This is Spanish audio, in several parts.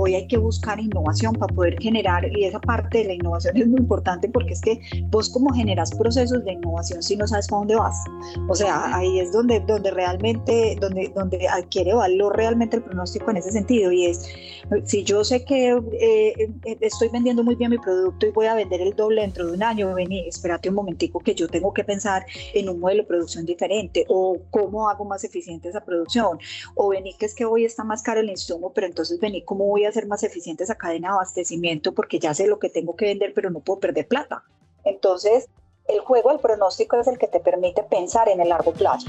hoy hay que buscar innovación para poder generar, y esa parte de la innovación es muy importante porque es que vos como generas procesos de innovación si no sabes para dónde vas. O sea, ahí es donde, donde realmente, donde, donde adquiere valor realmente el pronóstico en ese sentido. Y es, si yo sé que eh, estoy vendiendo muy bien mi producto y voy a vender el doble dentro de un año, vení, espérate un momentico que yo tengo que pensar en un modelo de producción diferente o cómo hago más eficiente esa producción. O vení que es que hoy está más caro el insumo, pero entonces vení cómo voy a hacer más eficiente esa cadena de abastecimiento porque ya sé lo que tengo que vender, pero no puedo perder plata. Entonces, el juego del pronóstico es el que te permite pensar en el largo plazo.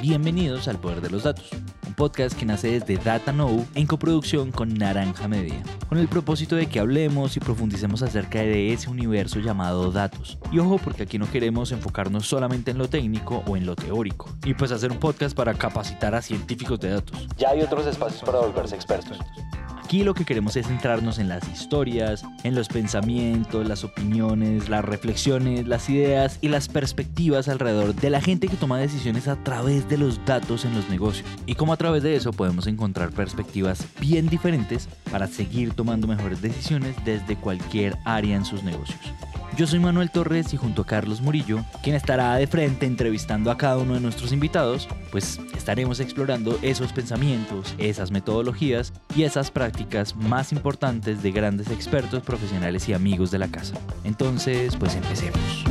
Bienvenidos al Poder de los Datos, podcast que nace desde Data Know en coproducción con Naranja Media, con el propósito de que hablemos y profundicemos acerca de ese universo llamado datos. Y ojo, porque aquí no queremos enfocarnos solamente en lo técnico o en lo teórico, y pues hacer un podcast para capacitar a científicos de datos. Ya hay otros espacios para volverse expertos. Aquí lo que queremos es centrarnos en las historias, en los pensamientos, las opiniones, las reflexiones, las ideas y las perspectivas alrededor de la gente que toma decisiones a través de los datos en los negocios. Y cómo a través de eso podemos encontrar perspectivas bien diferentes para seguir tomando mejores decisiones desde cualquier área en sus negocios. Yo soy Manuel Torres y junto a Carlos Murillo, quien estará de frente entrevistando a cada uno de nuestros invitados, pues estaremos explorando esos pensamientos, esas metodologías y esas prácticas más importantes de grandes expertos profesionales y amigos de la casa. Entonces, pues empecemos.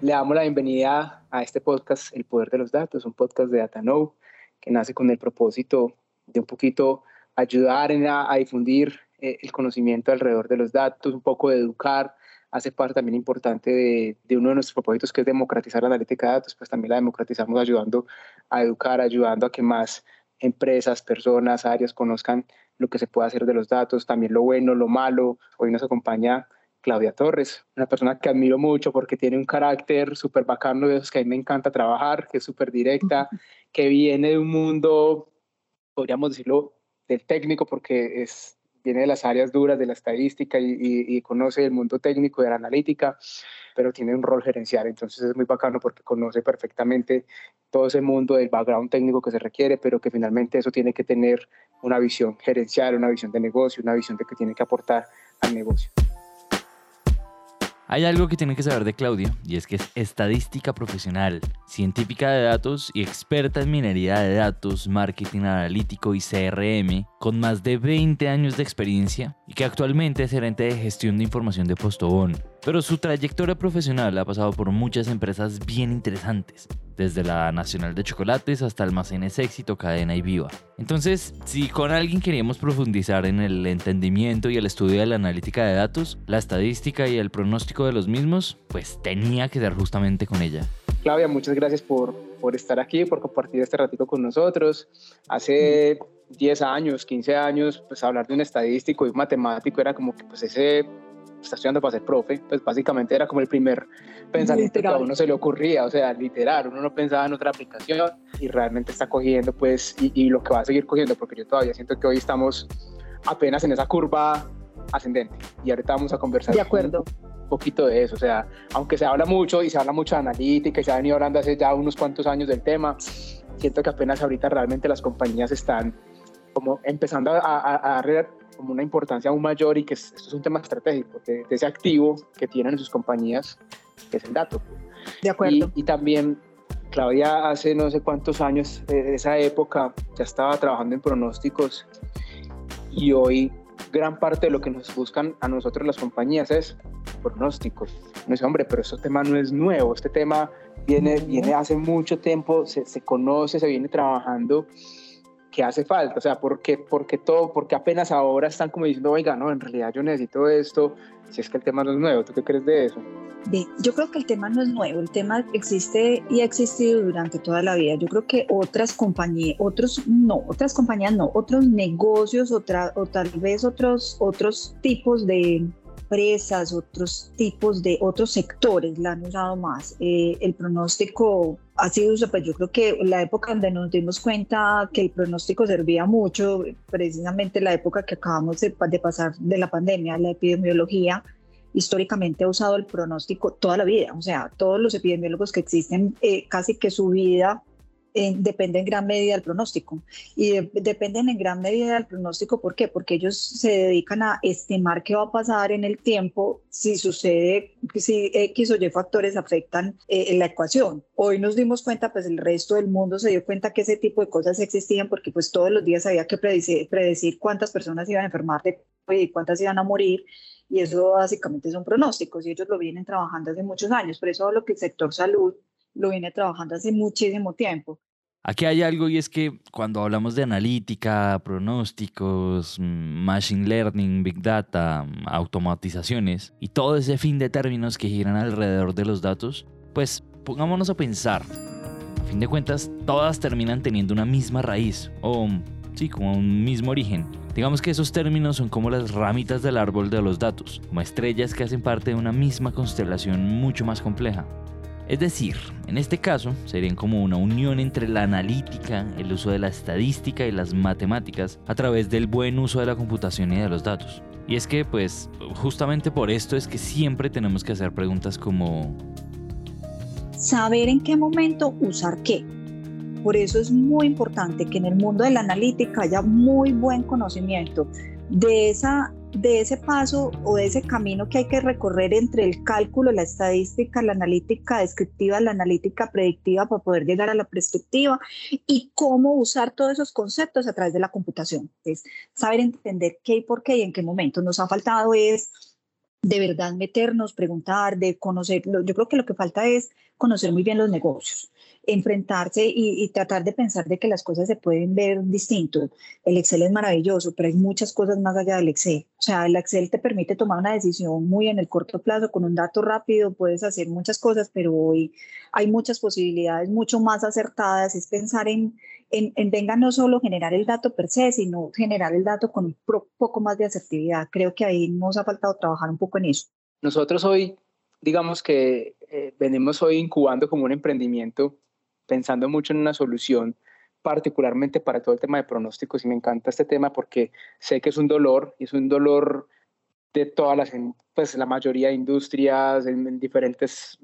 Le damos la bienvenida a este podcast El Poder de los Datos, un podcast de DataKnow que nace con el propósito de un poquito ayudar a, a difundir eh, el conocimiento alrededor de los datos, un poco de educar, hace parte también importante de, de, uno de nuestros propósitos que es democratizar la analítica de datos, pues también la democratizamos ayudando a educar, ayudando a que más empresas, personas, áreas conozcan lo que se puede hacer de los datos, también lo bueno, lo malo. Hoy nos acompaña Claudia Torres, una persona que admiro mucho porque tiene un carácter súper bacano de esos que a mí me encanta trabajar, que es súper directa, que viene de un mundo, podríamos decirlo, del técnico porque es viene de las áreas duras de la estadística y, conoce el mundo técnico de la analítica, pero tiene un rol gerencial. Entonces es muy bacano porque conoce perfectamente todo ese mundo del background técnico que se requiere, pero que finalmente eso tiene que tener una visión gerencial, una visión de negocio, una visión de que tiene que aportar al negocio. Hay algo que tienen que saber de Claudia, y es que es estadística profesional, científica de datos y experta en minería de datos, marketing analítico y CRM, con más de 20 años de experiencia y que actualmente es gerente de gestión de información de Postobón. Pero su trayectoria profesional ha pasado por muchas empresas bien interesantes, desde la Nacional de Chocolates hasta Almacenes Éxito, Cadena y Viva. Entonces, si con alguien queríamos profundizar en el entendimiento y el estudio de la analítica de datos, la estadística y el pronóstico de los mismos, pues tenía que ser justamente con ella. Claudia, muchas gracias por, por estar aquí, por compartir este ratito con nosotros. Hace 10 años, 15 años, pues hablar de un estadístico y un matemático era como que pues ese está estudiando para ser profe, pues básicamente era como el primer pensamiento que a uno se le ocurría, o sea, literal, uno no pensaba en otra aplicación y realmente está cogiendo, pues, y, lo que va a seguir cogiendo, porque yo todavía siento que hoy estamos apenas en esa curva ascendente y ahorita vamos a conversar. De acuerdo. Un poquito de eso, o sea, aunque se habla mucho y se habla mucho de analítica y se ha venido hablando hace ya unos cuantos años del tema, siento que apenas ahorita realmente las compañías están como empezando a, a, a como una importancia aún mayor y que esto es un tema estratégico de, ese activo que tienen sus compañías, que es el dato. De acuerdo. Y, también Claudia hace no sé cuántos años, de esa época, ya estaba trabajando en pronósticos y hoy gran parte de lo que nos buscan a nosotros las compañías es pronósticos. No es hombre, pero este tema no es nuevo, este tema viene, viene hace mucho tiempo, se, se conoce, se viene trabajando que hace falta, o sea, porque, porque todo, porque apenas ahora están como diciendo, oiga, no, en realidad yo necesito esto, si es que el tema no es nuevo, ¿tú qué crees de eso? yo creo que el tema no es nuevo, el tema existe y ha existido durante toda la vida. Yo creo que otras compañías, otros no, otras compañías no, otros negocios, otra, o tal vez otros, otros tipos de, empresas, otros tipos de otros sectores la han usado más. Eh, el pronóstico ha sido, pues yo creo que la época donde nos dimos cuenta que el pronóstico servía mucho, precisamente la época que acabamos de, pasar de la pandemia, la epidemiología, históricamente ha usado el pronóstico toda la vida, o sea, todos los epidemiólogos que existen, eh, casi que su vida eh, depende en gran medida del pronóstico. Y dependen en gran medida del pronóstico, ¿por qué? Porque ellos se dedican a estimar qué va a pasar en el tiempo si sucede, si X o Y factores afectan eh, la ecuación. Hoy nos dimos cuenta, pues el resto del mundo se dio cuenta que ese tipo de cosas existían porque pues todos los días había que predecir, cuántas personas iban a enfermar y cuántas iban a morir y eso básicamente son pronósticos y ellos lo vienen trabajando hace muchos años. Por eso lo que el sector salud lo viene trabajando hace muchísimo tiempo. Aquí hay algo y es que cuando hablamos de analítica, pronósticos, machine learning, big data, automatizaciones y todo ese fin de términos que giran alrededor de los datos, pues pongámonos a pensar. A fin de cuentas, todas terminan teniendo una misma raíz o, sí, como un mismo origen. Digamos que esos términos son como las ramitas del árbol de los datos, como estrellas que hacen parte de una misma constelación mucho más compleja. Es decir, en este caso serían como una unión entre la analítica, el uso de la estadística y las matemáticas a través del buen uso de la computación y de los datos. Y es que, pues, justamente por esto es que siempre tenemos que hacer preguntas como... Saber en qué momento usar qué. Por eso es muy importante que en el mundo de la analítica haya muy buen conocimiento de esa de ese paso o de ese camino que hay que recorrer entre el cálculo, la estadística, la analítica descriptiva, la analítica predictiva para poder llegar a la prescriptiva y cómo usar todos esos conceptos a través de la computación. Es saber entender qué y por qué y en qué momento. Nos ha faltado es de verdad meternos, preguntar, de conocer. Yo creo que lo que falta es conocer muy bien los negocios enfrentarse y, tratar de pensar de que las cosas se pueden ver distinto. El Excel es maravilloso, pero hay muchas cosas más allá del Excel. O sea, el Excel te permite tomar una decisión muy en el corto plazo, con un dato rápido, puedes hacer muchas cosas, pero hoy hay muchas posibilidades mucho más acertadas. Es pensar en, en, en venga no solo generar el dato per se, sino generar el dato con un poco más de asertividad. Creo que ahí nos ha faltado trabajar un poco en eso. Nosotros hoy, digamos que eh, venimos hoy incubando como un emprendimiento pensando mucho en una solución particularmente para todo el tema de pronósticos y me encanta este tema porque sé que es un dolor y es un dolor de todas las, pues la mayoría de industrias, en, diferentes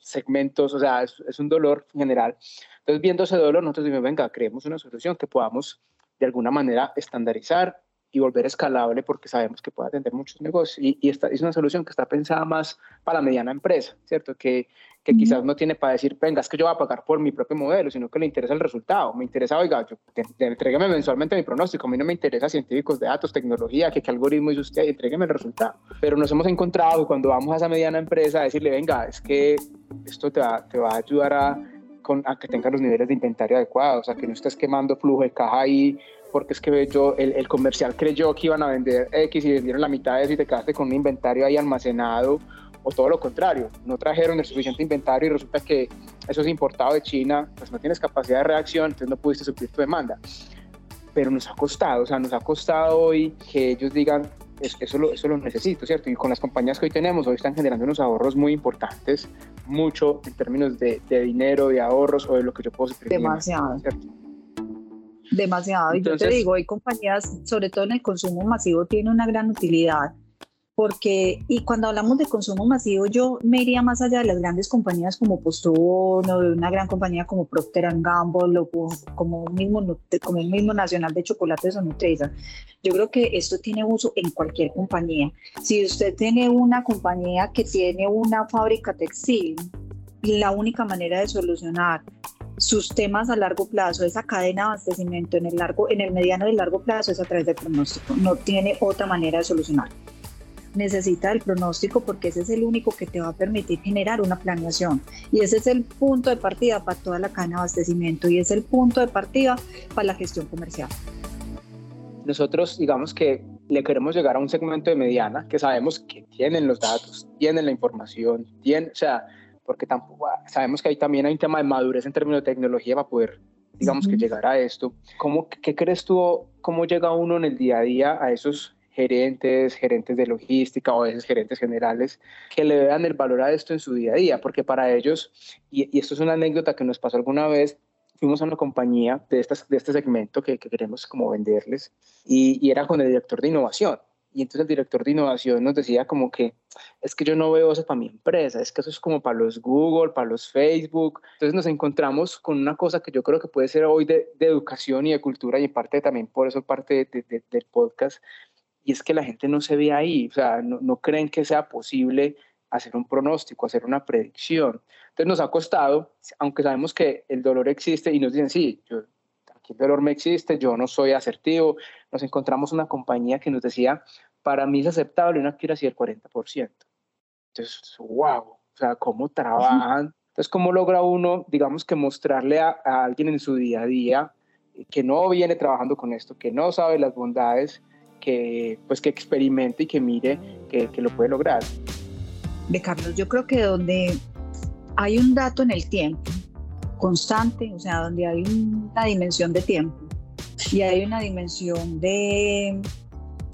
segmentos, o sea, es, un dolor general. Entonces, viendo ese dolor, nosotros decimos, venga, creemos una solución que podamos de alguna manera estandarizar y volver escalable porque sabemos que puede atender muchos negocios. Y, y, esta es una solución que está pensada más para la mediana empresa, ¿cierto? Que, que quizás no tiene para decir, venga, es que yo voy a pagar por mi propio modelo, sino que le interesa el resultado. Me interesa, oiga, yo, entrégueme mensualmente mi pronóstico. A mí no me interesa científicos de datos, tecnología, que qué algoritmo hizo usted, entrégueme el resultado. Pero nos hemos encontrado cuando vamos a esa mediana empresa a decirle, venga, es que esto te va, te va a ayudar a, con, a que tengas los niveles de inventario adecuados, a que no estés quemando flujo de caja ahí porque es que yo, el, el, comercial creyó que iban a vender X y vendieron la mitad de eso y te quedaste con un inventario ahí almacenado o todo lo contrario, no trajeron el suficiente inventario y resulta que eso es importado de China, pues no tienes capacidad de reacción, entonces no pudiste suplir tu demanda. Pero nos ha costado, o sea, nos ha costado hoy que ellos digan, eso lo, eso lo necesito, ¿cierto? Y con las compañías que hoy tenemos, hoy están generando unos ahorros muy importantes, mucho en términos de, de dinero, de ahorros o de lo que yo puedo suplir. Demasiado. ¿cierto? Demasiado. y yo te digo, hay compañías, sobre todo en el consumo masivo, tiene una gran utilidad porque, y cuando hablamos de consumo masivo, yo me iría más allá de las grandes compañías como Postobón o de una gran compañía como Procter Gamble o como mismo, como el mismo nacional de chocolates o Nutresa. Yo creo que esto tiene uso en cualquier compañía. Si usted tiene una compañía que tiene una fábrica textil, la única manera de solucionar sus temas a largo plazo, esa cadena de abastecimiento en el, largo, en el mediano y largo plazo es a través del pronóstico. No tiene otra manera de solucionar necesita el pronóstico porque ese es el único que te va a permitir generar una planeación. Y ese es el punto de partida para toda la cadena de abastecimiento y es el punto de partida para la gestión comercial. Nosotros, digamos que le queremos llegar a un segmento de mediana que sabemos que tienen los datos, tienen la información, tienen, o sea, porque tampoco sabemos que ahí también hay un tema de madurez en términos de tecnología para poder, digamos, que llegar a esto. ¿Cómo, ¿Qué crees tú, cómo llega uno en el día a día a esos gerentes, gerentes de logística o a veces gerentes generales, que le vean el valor a esto en su día a día, porque para ellos, y, esto es una anécdota que nos pasó alguna vez, fuimos a una compañía de, estas, de este segmento que, queremos como venderles y, y, era con el director de innovación. Y entonces el director de innovación nos decía como que es que yo no veo eso para mi empresa, es que eso es como para los Google, para los Facebook. Entonces nos encontramos con una cosa que yo creo que puede ser hoy de, educación y de cultura y en parte también por eso parte del podcast, y es que la gente no se ve ahí, o sea, no, no creen que sea posible hacer un pronóstico, hacer una predicción. Entonces nos ha costado, aunque sabemos que el dolor existe y nos dicen, sí, yo, aquí el dolor me existe, yo no soy asertivo, nos encontramos una compañía que nos decía, para mí es aceptable una accuracy del 40%. Entonces, wow, o sea, ¿cómo trabajan? Entonces, ¿cómo logra uno, digamos que mostrarle a, alguien en su día a día que no viene trabajando con esto, que no sabe las bondades, que pues que experimente y que mire que, que lo puede lograr? De Carlos, yo creo que donde hay un dato en el tiempo constante, o sea, donde hay una dimensión de tiempo y hay una dimensión de,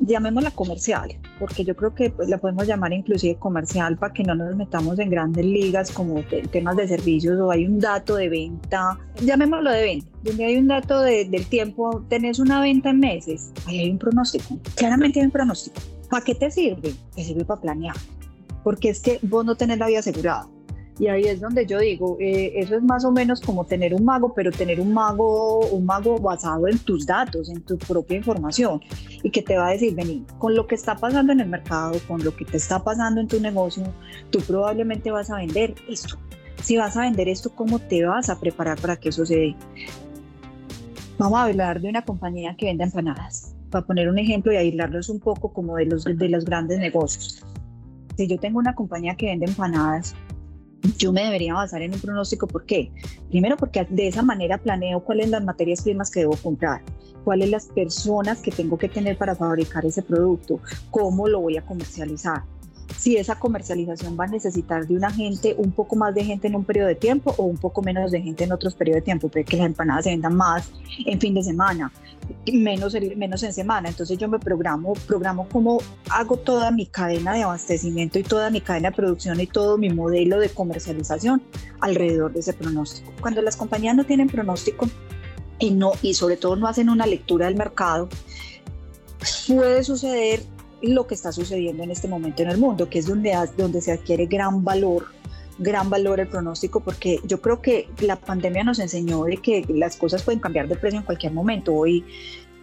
llamémosla comercial, porque yo creo que pues, la podemos llamar inclusive comercial para que no nos metamos en grandes ligas como temas de servicios o hay un dato de venta, llamémoslo de venta, donde hay un dato del tiempo, tenés una venta en meses, ahí hay un pronóstico, claramente hay un pronóstico. ¿Para qué te sirve? Te sirve para planear, porque es que vos no tenés la vida asegurada. Y ahí es donde yo digo, eh, eso es más o menos como tener un mago, pero tener un mago, un mago basado en tus datos, en tu propia información, y que te va a decir, vení, con lo que está pasando en el mercado, con lo que te está pasando en tu negocio, tú probablemente vas a vender esto. Si vas a vender esto, ¿cómo te vas a preparar para que eso se dé? Vamos a hablar de una compañía que vende empanadas, para poner un ejemplo y aislarlos un poco como de los, de los grandes negocios. Si yo tengo una compañía que vende empanadas, yo me debería basar en un pronóstico. ¿Por qué? Primero porque de esa manera planeo cuáles las materias primas que debo comprar, cuáles las personas que tengo que tener para fabricar ese producto, cómo lo voy a comercializar si esa comercialización va a necesitar de una gente, un poco más de gente en un periodo de tiempo o un poco menos de gente en otros periodos de tiempo, puede que las empanadas se vendan más en fin de semana, menos, menos en semana. Entonces yo me programo, programo cómo hago toda mi cadena de abastecimiento y toda mi cadena de producción y todo mi modelo de comercialización alrededor de ese pronóstico. Cuando las compañías no tienen pronóstico y, no, y sobre todo no hacen una lectura del mercado, puede suceder lo que está sucediendo en este momento en el mundo, que es donde, donde se adquiere gran valor gran valor el pronóstico porque yo creo que la pandemia nos enseñó de que las cosas pueden cambiar de precio en cualquier momento. Hoy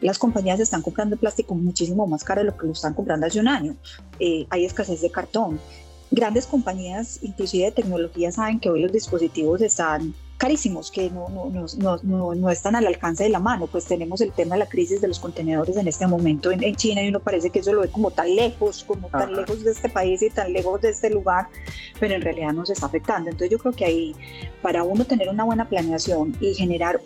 las compañías están comprando plástico muchísimo más caro de lo que lo están comprando hace un año. Eh, hay escasez de cartón. Grandes compañías, inclusive de tecnología, saben que hoy los dispositivos están carísimos que no, no, no, no, están al alcance de la mano. Pues tenemos el tema de la crisis de los contenedores en este momento en, China y uno parece que eso lo ve como tan lejos, como tan lejos de este país y tan lejos de este lugar, pero en realidad nos está afectando. Entonces yo creo que ahí, para uno tener una buena planeación y generar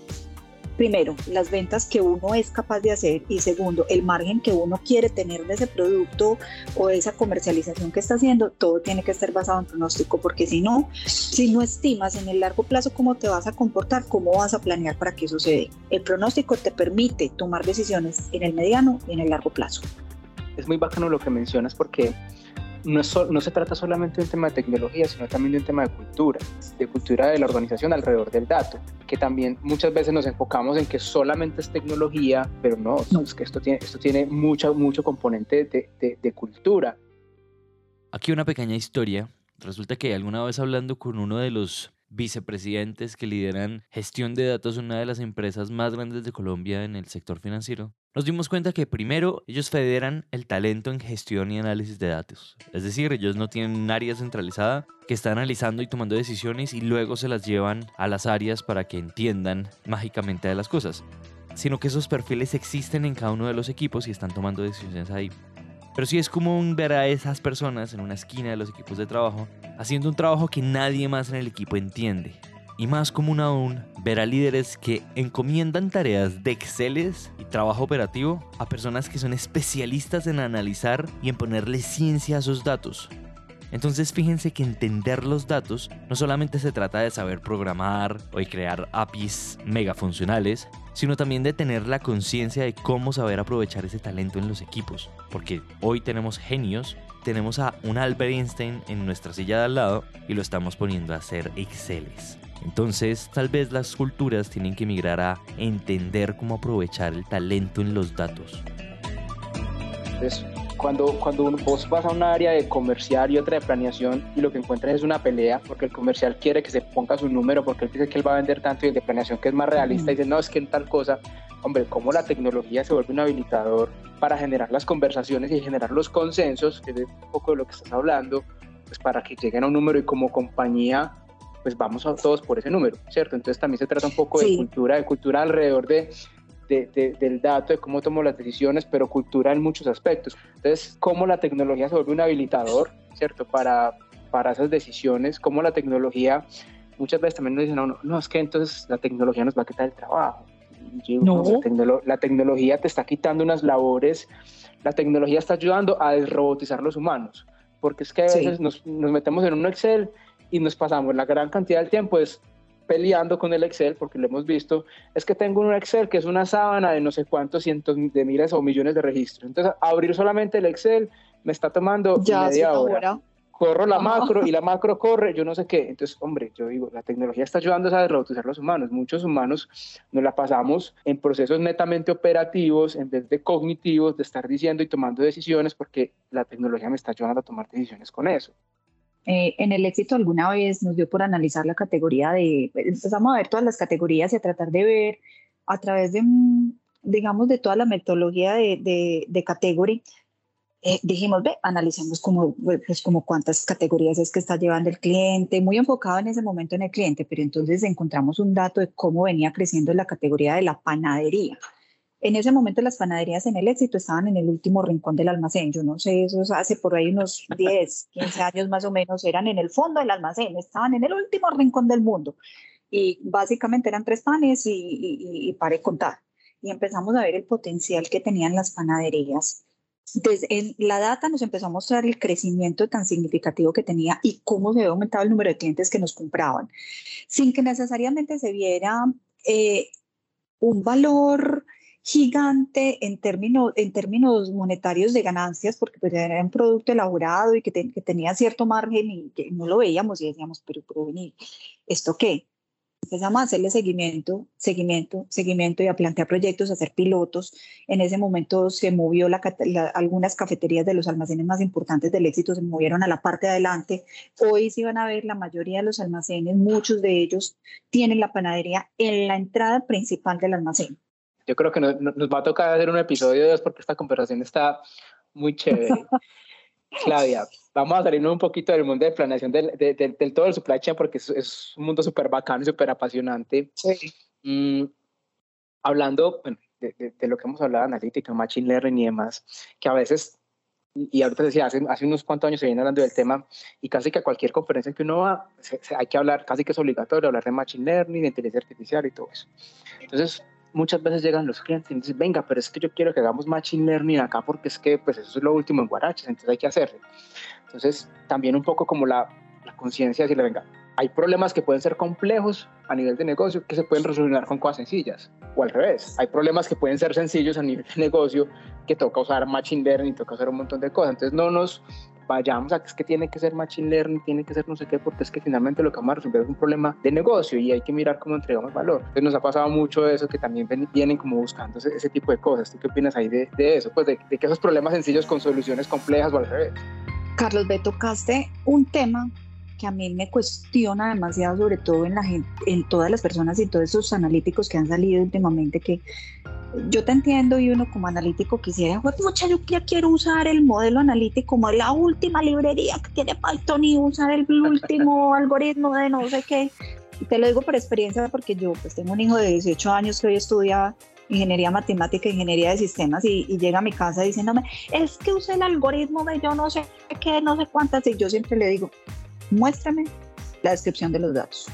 primero, las ventas que uno es capaz de hacer y segundo, el margen que uno quiere tener de ese producto o de esa comercialización que está haciendo, todo tiene que estar basado en pronóstico, porque si no, si no estimas en el largo plazo cómo te vas a comportar, cómo vas a planear para que dé. El pronóstico te permite tomar decisiones en el mediano y en el largo plazo. Es muy bacano lo que mencionas porque no, no, se trata solamente de un tema de tecnología, sino también de un tema de cultura, de cultura de la organización alrededor del dato, que también muchas veces nos enfocamos en que solamente es tecnología, pero no, es que esto tiene, esto tiene mucho, mucho componente de, de, de cultura. Aquí una pequeña historia. Resulta que alguna vez hablando con uno de los vicepresidentes que lideran gestión de datos en una de las empresas más grandes de Colombia en el sector financiero, nos dimos cuenta que primero ellos federan el talento en gestión y análisis de datos. Es decir, ellos no tienen un área centralizada que está analizando y tomando decisiones y luego se las llevan a las áreas para que entiendan mágicamente de las cosas, sino que esos perfiles existen en cada uno de los equipos y están tomando decisiones ahí. Pero sí es común ver a esas personas en una esquina de los equipos de trabajo haciendo un trabajo que nadie más en el equipo entiende. Y más común aún, ver a líderes que encomiendan tareas de Exceles y trabajo operativo a personas que son especialistas en analizar y en ponerle ciencia a esos datos. Entonces fíjense que entender los datos no solamente se trata de saber programar o de crear APIs mega funcionales, sino también de tener la conciencia de cómo saber aprovechar ese talento en los equipos. Porque hoy tenemos genios, tenemos a un Albert Einstein en nuestra silla de al lado y lo estamos poniendo a hacer Exceles. Entonces, tal vez las culturas tienen que migrar a entender cómo aprovechar el talento en los datos. Entonces, cuando, cuando vos vas a un área de comercial y otra de planeación y lo que encuentras es una pelea porque el comercial quiere que se ponga su número porque él dice que él va a vender tanto y el de planeación que es más realista dice no, es que en tal cosa, hombre, cómo la tecnología se vuelve un habilitador para generar las conversaciones y generar los consensos, que es un poco de lo que estás hablando, pues para que lleguen a un número y como compañía pues vamos a todos por ese número, ¿cierto? Entonces también se trata un poco de cultura, de cultura alrededor de, del dato, de cómo tomo las decisiones, pero cultura en muchos aspectos. Entonces, cómo la tecnología se vuelve un habilitador, ¿cierto? Para, para esas decisiones, cómo la tecnología, muchas veces también nos dicen, no, no, es que entonces la tecnología nos va a quitar el trabajo. no. la, tecnología te está quitando unas labores, la tecnología está ayudando a desrobotizar los humanos, porque es que a veces nos, nos metemos en un Excel y nos pasamos la gran cantidad del tiempo es peleando con el Excel, porque lo hemos visto, es que tengo un Excel que es una sábana de no sé cuántos cientos de miles o millones de registros. Entonces, abrir solamente el Excel me está tomando ya, media hora. Corro la macro y la macro corre, yo no sé qué. Entonces, hombre, yo digo, la tecnología está ayudando a robotizar los humanos. Muchos humanos nos la pasamos en procesos netamente operativos en vez de cognitivos, de estar diciendo y tomando decisiones, porque la tecnología me está ayudando a tomar decisiones con eso. Eh, en el éxito alguna vez nos dio por analizar la categoría de, empezamos a ver todas las categorías y a tratar de ver a través de, digamos, de toda la metodología de, de, de category, eh, dijimos, ve, analicemos como, pues, como cuántas categorías es que está llevando el cliente, muy enfocado en ese momento en el cliente, pero entonces encontramos un dato de cómo venía creciendo la categoría de la panadería. En ese momento las panaderías en el éxito estaban en el último rincón del almacén. Yo no sé, eso hace por ahí unos 10, 15 años más o menos, eran en el fondo del almacén, estaban en el último rincón del mundo. Y básicamente eran tres panes y, y, y paré contar. Y empezamos a ver el potencial que tenían las panaderías. Desde en la data nos empezó a mostrar el crecimiento tan significativo que tenía y cómo se había aumentado el número de clientes que nos compraban, sin que necesariamente se viera eh, un valor gigante en términos, en términos monetarios de ganancias, porque pues, era un producto elaborado y que, que, tenía cierto margen y que no lo veíamos y decíamos, pero puede venir, ¿esto qué? Empezamos a hacerle seguimiento, seguimiento, seguimiento y a plantear proyectos, a hacer pilotos. En ese momento se movió la, algunas cafeterías de los almacenes más importantes del éxito, se movieron a la parte de adelante. Hoy si van a ver la mayoría de los almacenes, muchos de ellos tienen la panadería en la entrada principal del almacén yo creo que nos, va a tocar hacer un episodio de dos porque esta conversación está muy chévere. Claudia, vamos a salirnos un poquito del mundo de planeación del, del, todo el supply chain porque es, un mundo súper bacano y súper apasionante. Sí. Mm, hablando bueno, de, lo que hemos hablado, analítica, machine learning y demás, que a veces, y ahorita decía, hace, hace unos cuantos años se viene hablando del tema y casi que a cualquier conferencia que uno va, hay que hablar, casi que es obligatorio hablar de machine learning, de inteligencia artificial y todo eso. Entonces, muchas veces llegan los clientes y dicen, venga, pero es que yo quiero que hagamos machine learning acá porque es que pues eso es lo último en Guaraches, entonces hay que hacerlo. Entonces, también un poco como la, la conciencia de decirle, venga, hay problemas que pueden ser complejos a nivel de negocio que se pueden resolver con cosas sencillas. O al revés, hay problemas que pueden ser sencillos a nivel de negocio que toca usar machine learning, toca hacer un montón de cosas. Entonces, no nos vayamos a que es que tiene que ser machine learning, tiene que ser no sé qué, porque es que finalmente lo que vamos a resolver es un problema de negocio y hay que mirar cómo entregamos valor. Entonces nos ha pasado mucho eso, que también vienen como buscando ese, tipo de cosas. ¿Tú qué opinas ahí de, eso? Pues de, de, que esos problemas sencillos con soluciones complejas o al revés. Carlos, ve, tocaste un tema que a mí me cuestiona demasiado, sobre todo en, la gente, en todas las personas y todos esos analíticos que han salido últimamente, que yo te entiendo y uno como analítico quisiera, mucha yo ya quiero usar el modelo analítico como la última librería que tiene Python y usar el último algoritmo de no sé qué. Y te lo digo por experiencia porque yo pues tengo un hijo de 18 años que hoy estudia ingeniería matemática, ingeniería de sistemas y, y, llega a mi casa diciéndome, es que usé el algoritmo de yo no sé qué, no sé cuántas, y yo siempre le digo, muéstrame la descripción de los datos.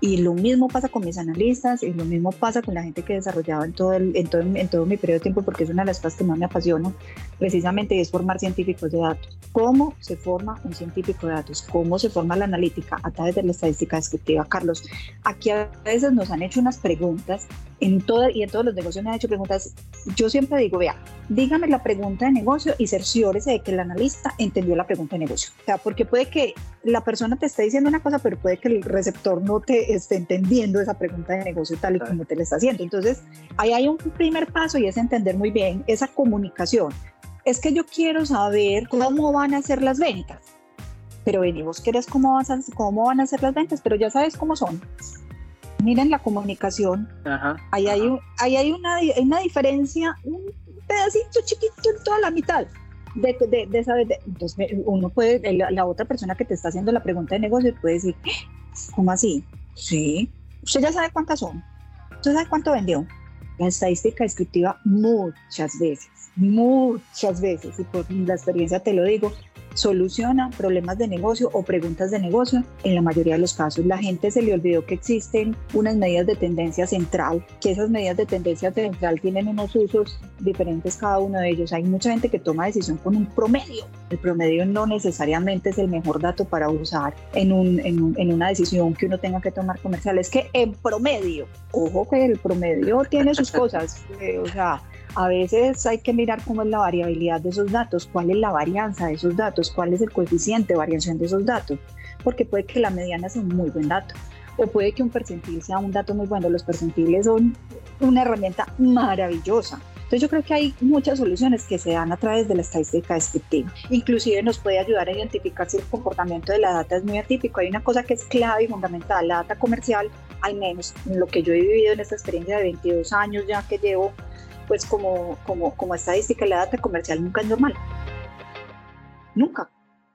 Y lo mismo pasa con mis analistas y lo mismo pasa con la gente que he desarrollado en todo, el, en todo, en todo mi periodo de tiempo, porque es una de las cosas que más me apasiona, precisamente es formar científicos de datos. ¿Cómo se forma un científico de datos? ¿Cómo se forma la analítica a través de la estadística descriptiva? Carlos, aquí a veces nos han hecho unas preguntas en todo, y en todos los negocios me han hecho preguntas. Yo siempre digo, vea, dígame la pregunta de negocio y cerciórese de que el analista entendió la pregunta de negocio. O sea, porque puede que la persona te esté diciendo una cosa, pero puede que el receptor no te esté entendiendo esa pregunta de negocio tal y como te la está haciendo. Entonces, ahí hay un primer paso y es entender muy bien esa comunicación es que yo quiero saber cómo van a ser las ventas. Pero vení, vos querés cómo, vas a, cómo van a ser las ventas, pero ya sabes cómo son. Miren la comunicación. Ajá, Ahí hay, un- ahí hay una, hay una diferencia, un pedacito chiquito en toda la mitad. De, de, de saber, de- entonces uno puede, la, la otra persona que te está haciendo la pregunta de negocio puede decir, ¿cómo así? Sí, usted ya sabe cuántas son, usted sabe cuánto vendió. La estadística descriptiva muchas veces, muchas veces, y por la experiencia te lo digo, soluciona problemas de negocio o preguntas de negocio en la mayoría de los casos. La gente se le olvidó que existen unas medidas de tendencia central, que esas medidas de tendencia central tienen unos usos diferentes cada uno de ellos. Hay mucha gente que toma decisión con un promedio. El promedio no necesariamente es el mejor dato para usar en, un, en, un- en una decisión que uno tenga que tomar comercial. Es que en promedio, ojo que el promedio tiene sus cosas, eh, o sea, a veces hay que mirar cómo es la variabilidad de esos datos, cuál es la varianza de esos datos, cuál es el coeficiente de variación de esos datos, porque puede que la mediana sea un muy buen dato o puede que un percentil sea un dato muy bueno. Los percentiles son una herramienta maravillosa. Entonces yo creo que hay muchas soluciones que se dan a través de la estadística descriptiva. Inclusive nos puede ayudar a identificar si el comportamiento de la data es muy atípico. Hay una cosa que es clave y fundamental, la data comercial, al menos en lo que yo he vivido en esta experiencia de 22 años ya que llevo pues como, como, como estadística, la data comercial nunca es normal. Nunca.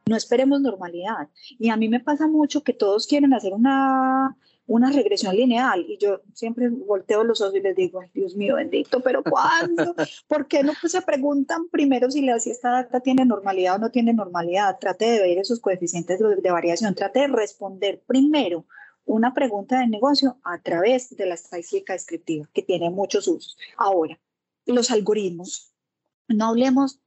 No esperemos normalidad. Y a mí me pasa mucho que todos quieren hacer una, una regresión lineal y yo siempre volteo los ojos y les digo, "Ay, Dios mío bendito, pero ¿cuándo? ¿Por qué no pues, se preguntan primero si, la, si esta data tiene normalidad o no tiene normalidad? Trate de ver esos coeficientes de, de variación, trate de responder primero una pregunta de negocio a través de la estadística descriptiva, que tiene muchos usos. Ahora, los algoritmos. No hablemos,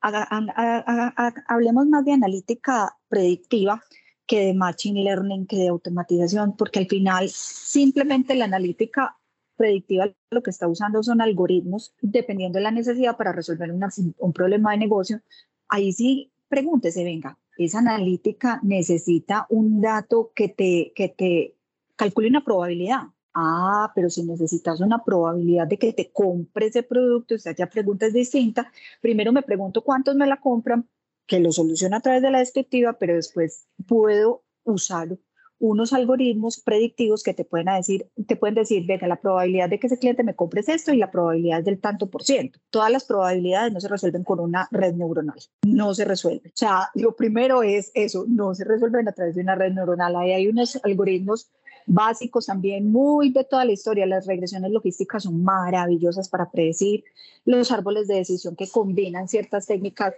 hablemos más de analítica predictiva que de machine learning, que de automatización, porque al final simplemente la analítica predictiva lo que está usando son algoritmos dependiendo de la necesidad para resolver una- un problema de negocio. Ahí sí, pregúntese, venga, esa analítica necesita un dato que te, que te calcule una probabilidad. Ah, pero si necesitas una probabilidad de que te compre ese producto, o sea, ya pregunta es distinta. Primero me pregunto cuántos me la compran, que lo soluciona a través de la descriptiva, pero después puedo usar unos algoritmos predictivos que te pueden decir, te pueden decir, venga, la probabilidad de que ese cliente me compre es esto y la probabilidad es del tanto por ciento. Todas las probabilidades no se resuelven con una red neuronal, no se resuelven. O sea, lo primero es eso, no se resuelven a través de una red neuronal. Ahí hay unos algoritmos básicos también, muy de toda la historia. Las regresiones logísticas son maravillosas para predecir. Los árboles de decisión que combinan ciertas técnicas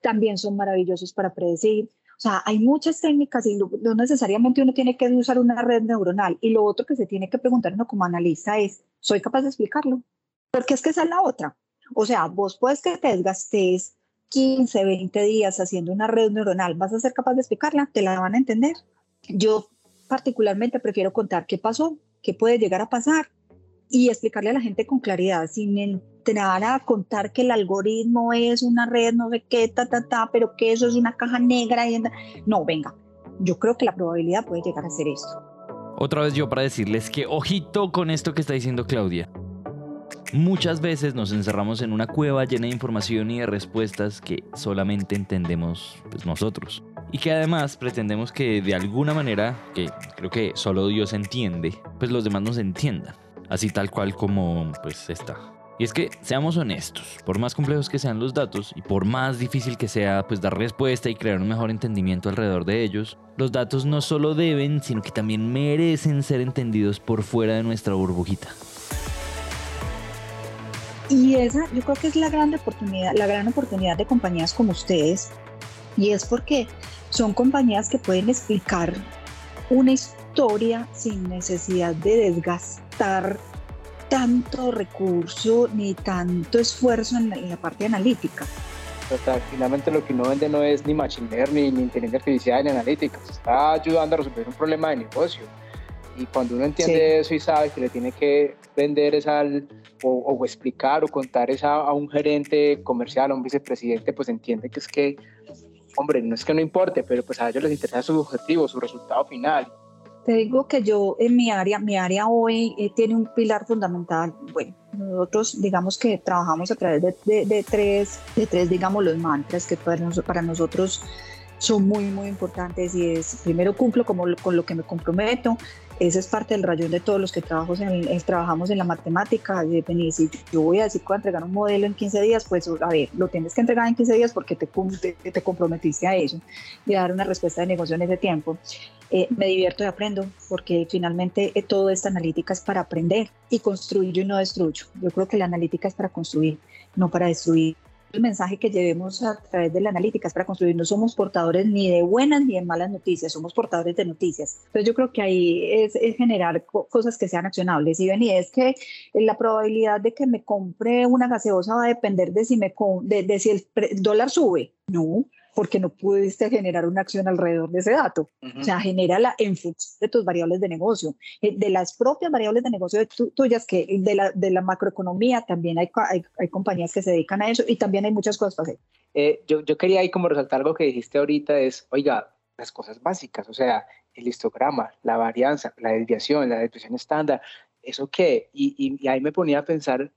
también son maravillosos para predecir. O sea, hay muchas técnicas y no, necesariamente uno tiene que usar una red neuronal. Y lo otro que se tiene que preguntar uno como analista es, ¿soy capaz de explicarlo? Porque es que esa es la otra. O sea, vos puedes que te desgastes 15, 20 días haciendo una red neuronal, ¿vas a ser capaz de explicarla? ¿Te la van a entender? Yo particularmente prefiero contar qué pasó, qué puede llegar a pasar y explicarle a la gente con claridad, sin entrar a contar que el algoritmo es una red, no sé qué, ta, ta, ta, pero que eso es una caja negra. Y... No, venga, yo creo que la probabilidad puede llegar a ser esto. Otra vez yo para decirles que ojito con esto que está diciendo Claudia. Muchas veces nos encerramos en una cueva llena de información y de respuestas que solamente entendemos pues, nosotros. Y que además pretendemos que de alguna manera, que creo que solo Dios entiende, pues los demás nos entiendan. Así tal cual como pues está. Y es que seamos honestos, por más complejos que sean los datos y por más difícil que sea pues dar respuesta y crear un mejor entendimiento alrededor de ellos, los datos no solo deben, sino que también merecen ser entendidos por fuera de nuestra burbujita. Y esa yo creo que es la gran oportunidad, la gran oportunidad de compañías como ustedes, y es porque son compañías que pueden explicar una historia sin necesidad de desgastar tanto recurso ni tanto esfuerzo en la, en la parte analítica. Total, finalmente lo que uno vende no es ni machine learning, ni inteligencia artificial, ni analítica, se está ayudando a resolver un problema de negocio. Y cuando uno entiende sí. eso y sabe que le tiene que vender esa, o, o, explicar o contar esa a un gerente comercial, a un vicepresidente, pues entiende que es que, hombre, no es que no importe, pero pues a ellos les interesa su objetivo, su resultado final. Te digo que yo en mi área, mi área hoy eh, tiene un pilar fundamental. Bueno, nosotros digamos que trabajamos a través de, de, tres, de tres, digamos, los mantras que para, para nosotros son muy, muy importantes y es, primero cumplo como, con lo que me comprometo, ese es parte del rayón de todos los que trabajamos en, eh, trabajamos en la matemática. Y si yo voy a decir que voy a entregar un modelo en 15 días, pues a ver, lo tienes que entregar en 15 días porque te, te, te comprometiste a eso y a dar una respuesta de negocio en ese tiempo. Eh, me divierto y aprendo porque finalmente eh, todo esta analítica es para aprender y construyo y no destruyo. Yo creo que la analítica es para construir, no para destruir el mensaje que llevemos a través de la analítica es para construir. No somos portadores ni de buenas ni de malas noticias, somos portadores de noticias. Entonces yo creo que ahí es, generar cosas que sean accionables. Y ven, y es que la probabilidad de que me compre una gaseosa va a depender de si, me, de, de si el dólar sube. No, porque no pudiste generar una acción alrededor de ese dato. O sea, genera la en función de tus variables de negocio, eh, de las propias variables de negocio de tuyas, que de la, de la macroeconomía también hay, hay, compañías que se dedican a eso y también hay muchas cosas para hacer. Eh, yo, yo quería ahí como resaltar algo que dijiste ahorita, es, oiga, las cosas básicas, o sea, el histograma, la varianza, la desviación, la desviación estándar, ¿eso qué? Y, y, ahí me ponía a pensar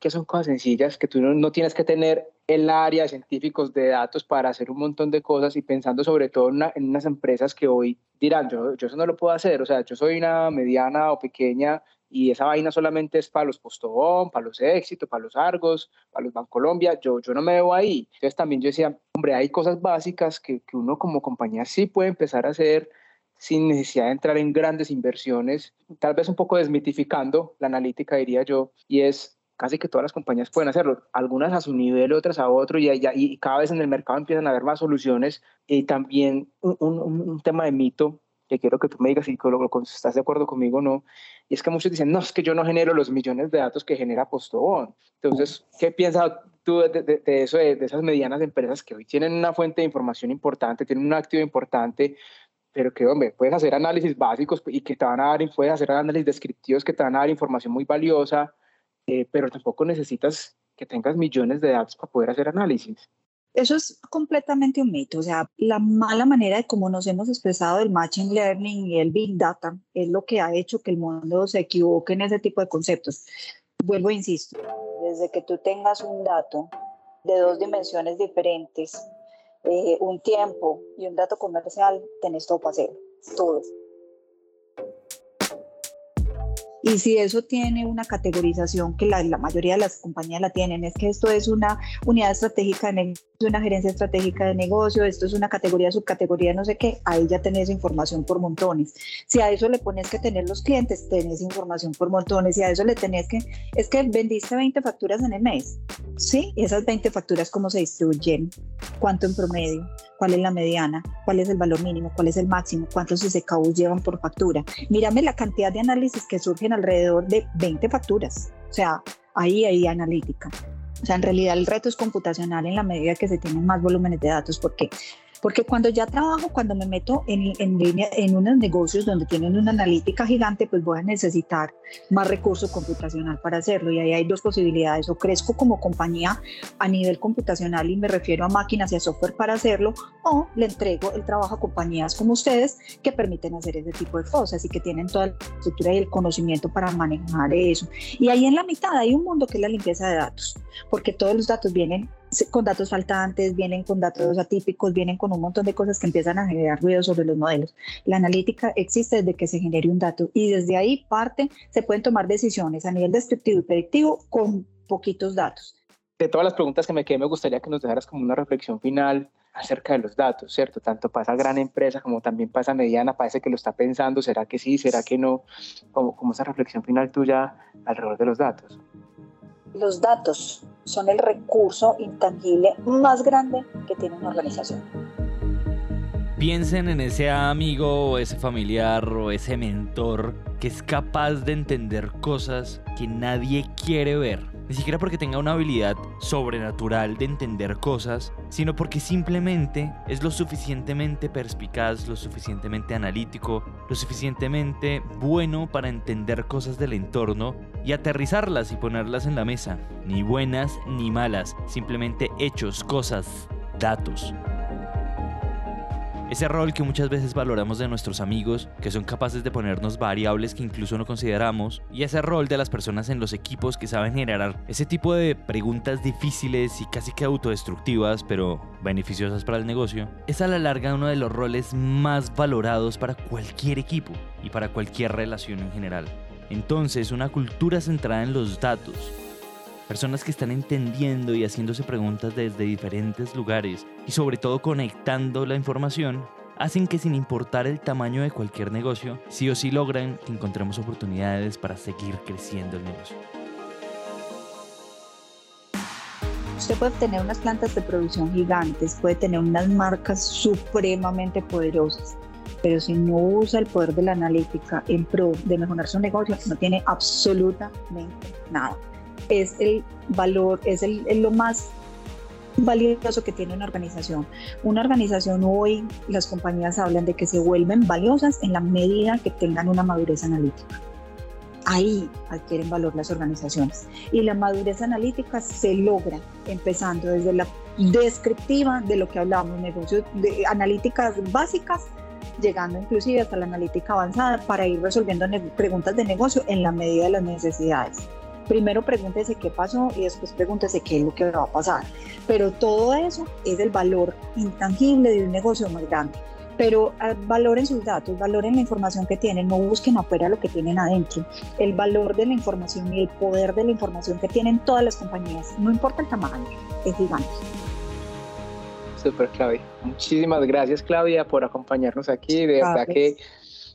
que son cosas sencillas que tú no, no tienes que tener el área de científicos de datos para hacer un montón de cosas y pensando sobre todo en, unas empresas que hoy dirán, yo, yo eso no lo puedo hacer, o sea, yo soy una mediana o pequeña y esa vaina solamente es para los Postobón, para los Éxitos, para los Argos, para los Bancolombia, yo, yo no me veo ahí. Entonces también yo decía, hombre, hay cosas básicas que, que uno como compañía sí puede empezar a hacer sin necesidad de entrar en grandes inversiones, tal vez un poco desmitificando la analítica, diría yo, y es casi que todas las compañías pueden hacerlo, algunas a su nivel, otras a otro, y, y, cada vez en el mercado empiezan a haber más soluciones. Y también un, un, tema de mito que quiero que tú me digas si estás de acuerdo conmigo o no, y es que muchos dicen, no, es que yo no genero los millones de datos que genera Postobón. Entonces, ¿qué piensas tú de, eso, de, esas medianas empresas que hoy tienen una fuente de información importante, tienen un activo importante, pero que, hombre, puedes hacer análisis básicos y que te van a dar, puedes hacer análisis descriptivos que te van a dar información muy valiosa, eh, pero tampoco necesitas que tengas millones de datos para poder hacer análisis. Eso es completamente un mito, o sea, la mala manera de cómo nos hemos expresado del Machine Learning y el Big Data es lo que ha hecho que el mundo se equivoque en ese tipo de conceptos. Vuelvo e insisto, desde que tú tengas un dato de dos dimensiones diferentes, eh, un tiempo y un dato comercial, tenés todo para hacer, todo. Y si eso tiene una categorización que la, la, mayoría de las compañías la tienen, es que esto es una unidad estratégica de negocio, una gerencia estratégica de negocio, esto es una categoría, subcategoría, no sé qué, ahí ya tenés información por montones. Si a eso le pones que tener los clientes, tenés información por montones. Si a eso le tenés que, es que vendiste 20 facturas en el mes, ¿sí? Y esas 20 facturas, ¿cómo se distribuyen? ¿Cuánto en promedio? ¿Cuál es la mediana? ¿Cuál es el valor mínimo? ¿Cuál es el máximo? ¿Cuántos SKUs llevan por factura? Mírame la cantidad de análisis que surgen alrededor de 20 facturas. O sea, ahí hay analítica. O sea, en realidad el reto es computacional en la medida que se tienen más volúmenes de datos, porque porque cuando ya trabajo, cuando me meto en, en, línea, en unos negocios donde tienen una analítica gigante, pues voy a necesitar más recurso computacional para hacerlo. Y ahí hay dos posibilidades. O crezco como compañía a nivel computacional y me refiero a máquinas y a software para hacerlo, o le entrego el trabajo a compañías como ustedes que permiten hacer ese tipo de cosas y que tienen toda la estructura y el conocimiento para manejar eso. Y ahí en la mitad hay un mundo que es la limpieza de datos, porque todos los datos vienen con datos faltantes, vienen con datos atípicos, vienen con un montón de cosas que empiezan a generar ruido sobre los modelos. La analítica existe desde que se genere un dato y desde ahí parte, se pueden tomar decisiones a nivel descriptivo y predictivo con poquitos datos. De todas las preguntas que me quedé, me gustaría que nos dejaras como una reflexión final acerca de los datos, ¿cierto? Tanto para esa gran empresa como también para esa mediana, parece que lo está pensando, ¿será que sí, será que no? Como, como esa reflexión final tuya alrededor de los datos. Los datos son el recurso intangible más grande que tiene una organización. Piensen en ese amigo o ese familiar o ese mentor que es capaz de entender cosas que nadie quiere ver. Ni siquiera porque tenga una habilidad sobrenatural de entender cosas, sino porque simplemente es lo suficientemente perspicaz, lo suficientemente analítico, lo suficientemente bueno para entender cosas del entorno y aterrizarlas y ponerlas en la mesa. Ni buenas ni malas, simplemente hechos, cosas, datos. Ese rol que muchas veces valoramos de nuestros amigos, que son capaces de ponernos variables que incluso no consideramos, y ese rol de las personas en los equipos que saben generar ese tipo de preguntas difíciles y casi que autodestructivas, pero beneficiosas para el negocio, es a la larga uno de los roles más valorados para cualquier equipo y para cualquier relación en general. Entonces, una cultura centrada en los datos, personas que están entendiendo y haciéndose preguntas desde diferentes lugares y sobre todo conectando la información, hacen que sin importar el tamaño de cualquier negocio, sí o sí logran que encontremos oportunidades para seguir creciendo el negocio. Usted puede tener unas plantas de producción gigantes, puede tener unas marcas supremamente poderosas, pero si no usa el poder de la analítica en pro de mejorar su negocio, no tiene absolutamente nada es el valor, es el, lo más valioso que tiene una organización. Una organización hoy, las compañías hablan de que se vuelven valiosas en la medida que tengan una madurez analítica. Ahí adquieren valor las organizaciones. Y la madurez analítica se logra empezando desde la descriptiva de lo que hablamos, negocios de analíticas básicas, llegando inclusive hasta la analítica avanzada para ir resolviendo preguntas de negocio en la medida de las necesidades primero pregúntese qué pasó y después pregúntese qué es lo que va a pasar. Pero todo eso es el valor intangible de un negocio más grande. Pero ah, valoren sus datos, valoren la información que tienen, no busquen afuera lo que tienen adentro. El valor de la información y el poder de la información que tienen todas las compañías, no importa el tamaño, es gigante. Súper, Claudia. Muchísimas gracias, Claudia, por acompañarnos aquí. De verdad que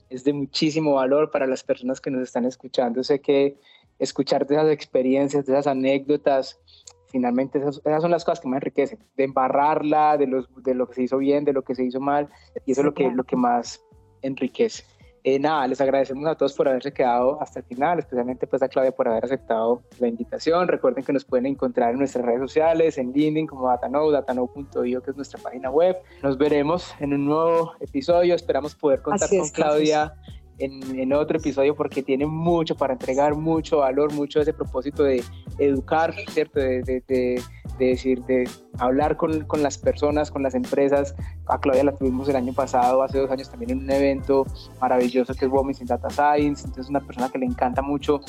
es de muchísimo valor para las personas que nos están escuchando. Sé que escuchar de esas experiencias, de esas anécdotas, finalmente esas, son las cosas que me enriquecen, de embarrarla, de, los, de lo que se hizo bien, de lo que se hizo mal, y eso es lo que, lo que más enriquece. Eh, nada, les agradecemos a todos por haberse quedado hasta el final, especialmente pues a Claudia por haber aceptado la invitación. Recuerden que nos pueden encontrar en nuestras redes sociales, en LinkedIn como Datano, datano.io, que es nuestra página web. Nos veremos en un nuevo episodio. Esperamos poder contar con Claudia en, otro episodio porque tiene mucho para entregar, mucho valor, mucho ese propósito de educar, ¿cierto? De, de, decir, de hablar con, con, las personas, con las empresas. A Claudia la tuvimos el año pasado, hace dos años también en un evento maravilloso que es Women in Data Science. Entonces, es una persona que le encanta mucho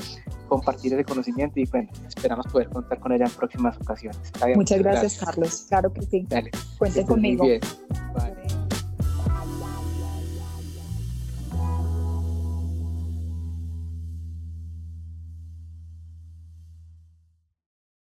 compartir ese conocimiento y bueno, esperamos poder contar con ella en próximas ocasiones. Muchas gracias, Carlos. Claro que sí. Dale. Cuente conmigo. Bien. Bye.